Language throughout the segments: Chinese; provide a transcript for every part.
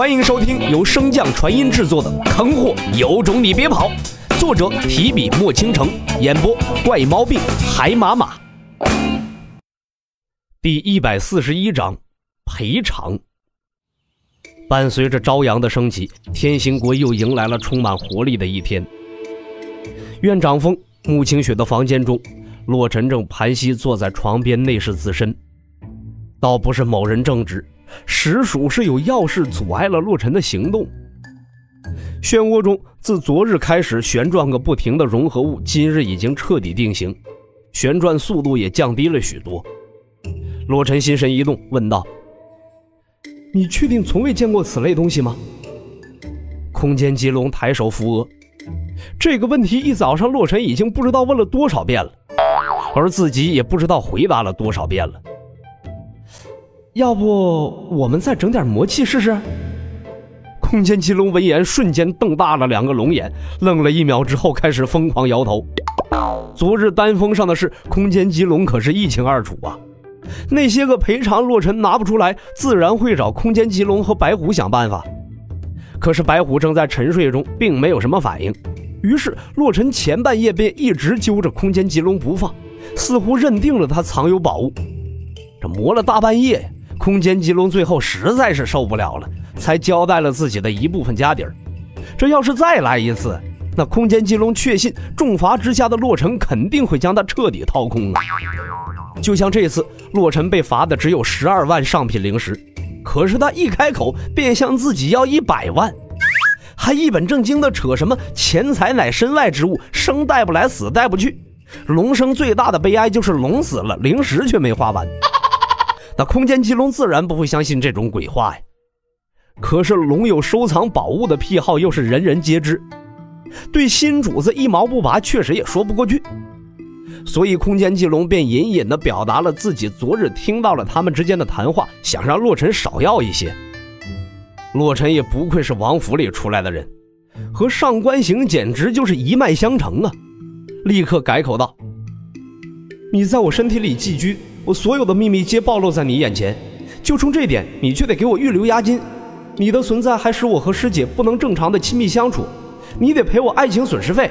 欢迎收听由升降传音制作的《坑货有种你别跑》，作者提笔墨倾城，演播怪毛病海马马。第一百四十一章赔偿。伴随着朝阳的升起，天行国又迎来了充满活力的一天。院长峰、穆清雪的房间中，洛尘正盘膝坐在床边内视自身，倒不是某人正直。实属是有要事阻碍了洛尘的行动。漩涡中，自昨日开始旋转个不停的融合物，今日已经彻底定型，旋转速度也降低了许多。洛尘心神一动，问道：“你确定从未见过此类东西吗？”空间棘龙抬手扶额。这个问题一早上洛尘已经不知道问了多少遍了，而自己也不知道回答了多少遍了。要不我们再整点魔气试试？空间棘龙闻言，瞬间瞪大了两个龙眼，愣了一秒之后，开始疯狂摇头。昨日丹峰上的事，空间棘龙可是一清二楚啊。那些个赔偿，洛尘拿不出来，自然会找空间棘龙和白虎想办法。可是白虎正在沉睡中，并没有什么反应。于是洛尘前半夜便一直揪着空间棘龙不放，似乎认定了他藏有宝物。这磨了大半夜呀。空间金龙最后实在是受不了了，才交代了自己的一部分家底儿。这要是再来一次，那空间金龙确信重罚之下的洛尘肯定会将他彻底掏空啊！就像这次，洛尘被罚的只有十二万上品灵石，可是他一开口便向自己要一百万，还一本正经的扯什么钱财乃身外之物，生带不来，死带不去。龙生最大的悲哀就是龙死了，灵石却没花完。那空间棘龙自然不会相信这种鬼话呀。可是龙有收藏宝物的癖好，又是人人皆知，对新主子一毛不拔，确实也说不过去。所以空间棘龙便隐隐地表达了自己昨日听到了他们之间的谈话，想让洛尘少要一些。洛尘也不愧是王府里出来的人，和上官行简直就是一脉相承啊！立刻改口道：“你在我身体里寄居。”我所有的秘密皆暴露在你眼前，就冲这点，你却得给我预留押金。你的存在还使我和师姐不能正常的亲密相处，你得赔我爱情损失费。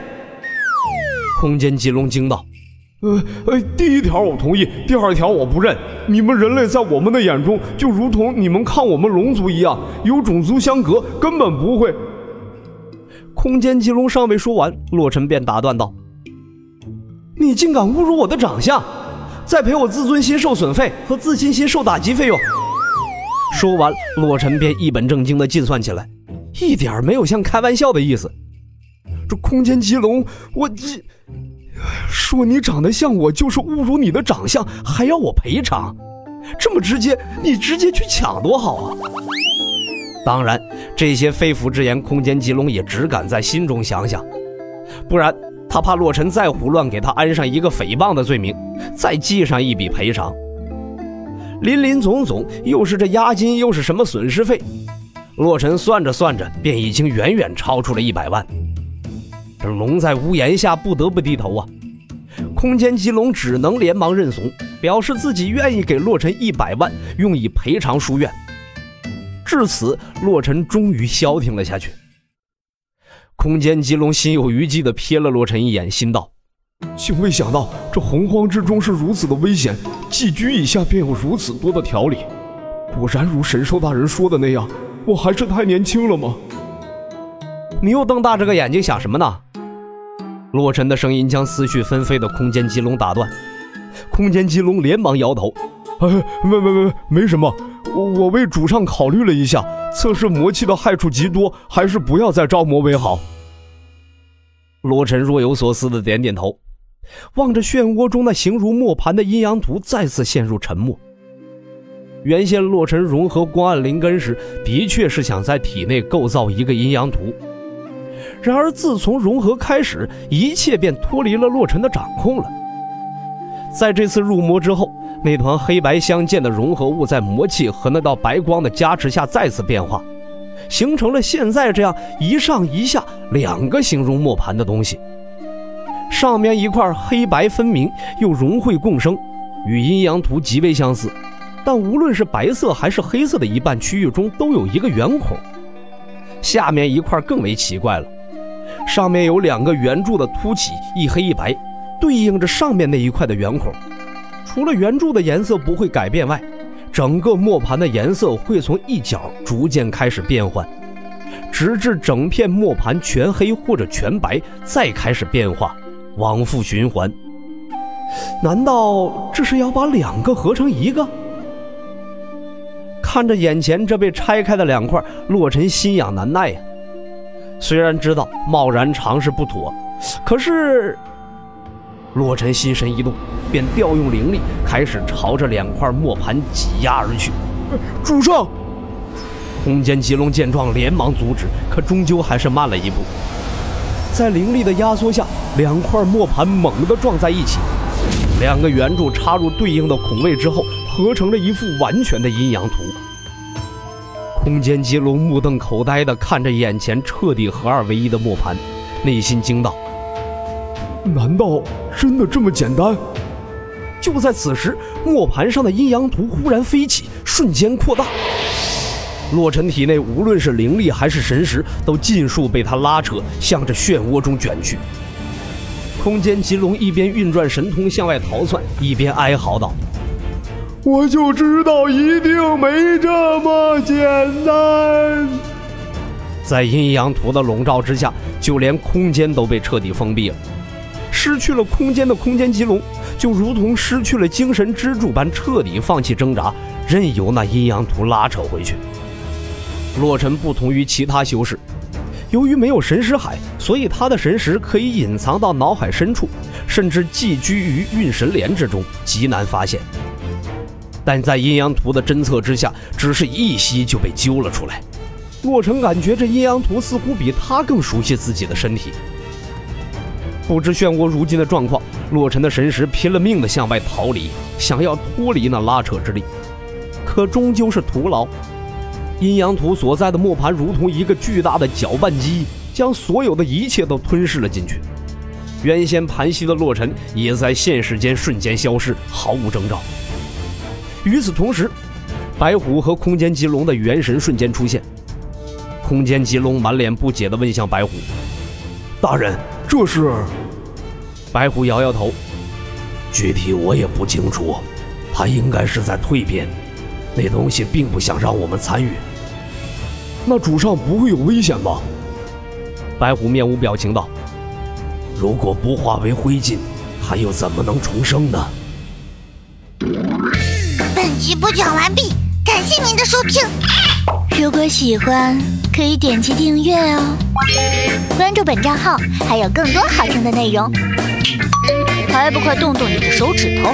空间棘龙惊道：“呃呃，第一条我同意，第二条我不认。你们人类在我们的眼中，就如同你们看我们龙族一样，有种族相隔，根本不会。”空间棘龙尚未说完，洛尘便打断道：“你竟敢侮辱我的长相！”再赔我自尊心受损费和自信心受打击费用。说完，洛尘便一本正经地计算起来，一点没有像开玩笑的意思。这空间棘龙，我这说你长得像我就是侮辱你的长相，还要我赔偿？这么直接，你直接去抢多好啊！当然，这些肺腑之言，空间棘龙也只敢在心中想想，不然。他怕洛尘再胡乱给他安上一个诽谤的罪名，再记上一笔赔偿。林林总总，又是这押金，又是什么损失费，洛尘算着算着，便已经远远超出了一百万。这龙在屋檐下不得不低头啊！空间棘龙只能连忙认怂，表示自己愿意给洛尘一百万，用以赔偿书院。至此，洛尘终于消停了下去。空间棘龙心有余悸地瞥了洛尘一眼，心道：“竟未想到这洪荒之中是如此的危险，寄居一下便有如此多的条理。果然如神兽大人说的那样，我还是太年轻了吗？”你又瞪大这个眼睛想什么呢？洛尘的声音将思绪纷飞的空间棘龙打断。空间棘龙连忙摇头：“哎，没没没，没什么。我为主上考虑了一下。”测试魔气的害处极多，还是不要再招魔为好。罗尘若有所思的点点头，望着漩涡中那形如磨盘的阴阳图，再次陷入沉默。原先洛尘融合光暗灵根时，的确是想在体内构造一个阴阳图，然而自从融合开始，一切便脱离了洛尘的掌控了。在这次入魔之后。那团黑白相间的融合物，在魔气和那道白光的加持下再次变化，形成了现在这样一上一下两个形容磨盘的东西。上面一块黑白分明又融会共生，与阴阳图极为相似，但无论是白色还是黑色的一半区域中都有一个圆孔，下面一块更为奇怪了，上面有两个圆柱的凸起，一黑一白，对应着上面那一块的圆孔。除了圆柱的颜色不会改变外，整个磨盘的颜色会从一角逐渐开始变换，直至整片磨盘全黑或者全白，再开始变化，往复循环。难道这是要把两个合成一个？看着眼前这被拆开的两块，洛尘心痒难耐呀。虽然知道贸然尝试不妥，可是洛尘心神一动，便调用灵力，开始朝着两块磨盘挤压而去。主上，空间棘龙见状，连忙阻止，可终究还是慢了一步。在灵力的压缩下，两块磨盘猛地撞在一起。两个圆柱插入对应的孔位之后，合成了一幅完全的阴阳图。空间棘龙目瞪口呆地看着眼前彻底合二为一的磨盘，内心惊道：“难道真的这么简单？”就在此时，磨盘上的阴阳图忽然飞起，瞬间扩大。洛尘体内无论是灵力还是神识，都尽数被他拉扯，向着漩涡中卷去。空间棘龙一边运转神通向外逃窜，一边哀嚎道：“我就知道一定没这么简单。”在阴阳图的笼罩之下，就连空间都被彻底封闭了。失去了空间的空间棘龙，就如同失去了精神支柱般，彻底放弃挣扎，任由那阴阳图拉扯回去。洛尘不同于其他修士。由于没有神识海，所以他的神识可以隐藏到脑海深处，甚至寄居于运神莲之中，极难发现。但在阴阳图的侦测之下，只是一吸就被揪了出来。洛尘感觉这阴阳图似乎比他更熟悉自己的身体。不知漩涡如今的状况，洛尘的神识拼了命的向外逃离，想要脱离那拉扯之力，可终究是徒劳。阴阳图所在的磨盘如同一个巨大的搅拌机，将所有的一切都吞噬了进去。原先盘膝的洛尘也在现实间瞬间消失，毫无征兆。与此同时，白虎和空间棘龙的元神瞬间出现。空间棘龙满脸不解地问向白虎：“大人，这是？”白虎摇摇头：“具体我也不清楚，他应该是在蜕变。那东西并不想让我们参与。”那主上不会有危险吧？白虎面无表情道：“如果不化为灰烬，还又怎么能重生呢？”本集播讲完毕，感谢您的收听。如果喜欢，可以点击订阅哦，关注本账号还有更多好听的内容。还不快动动你的手指头！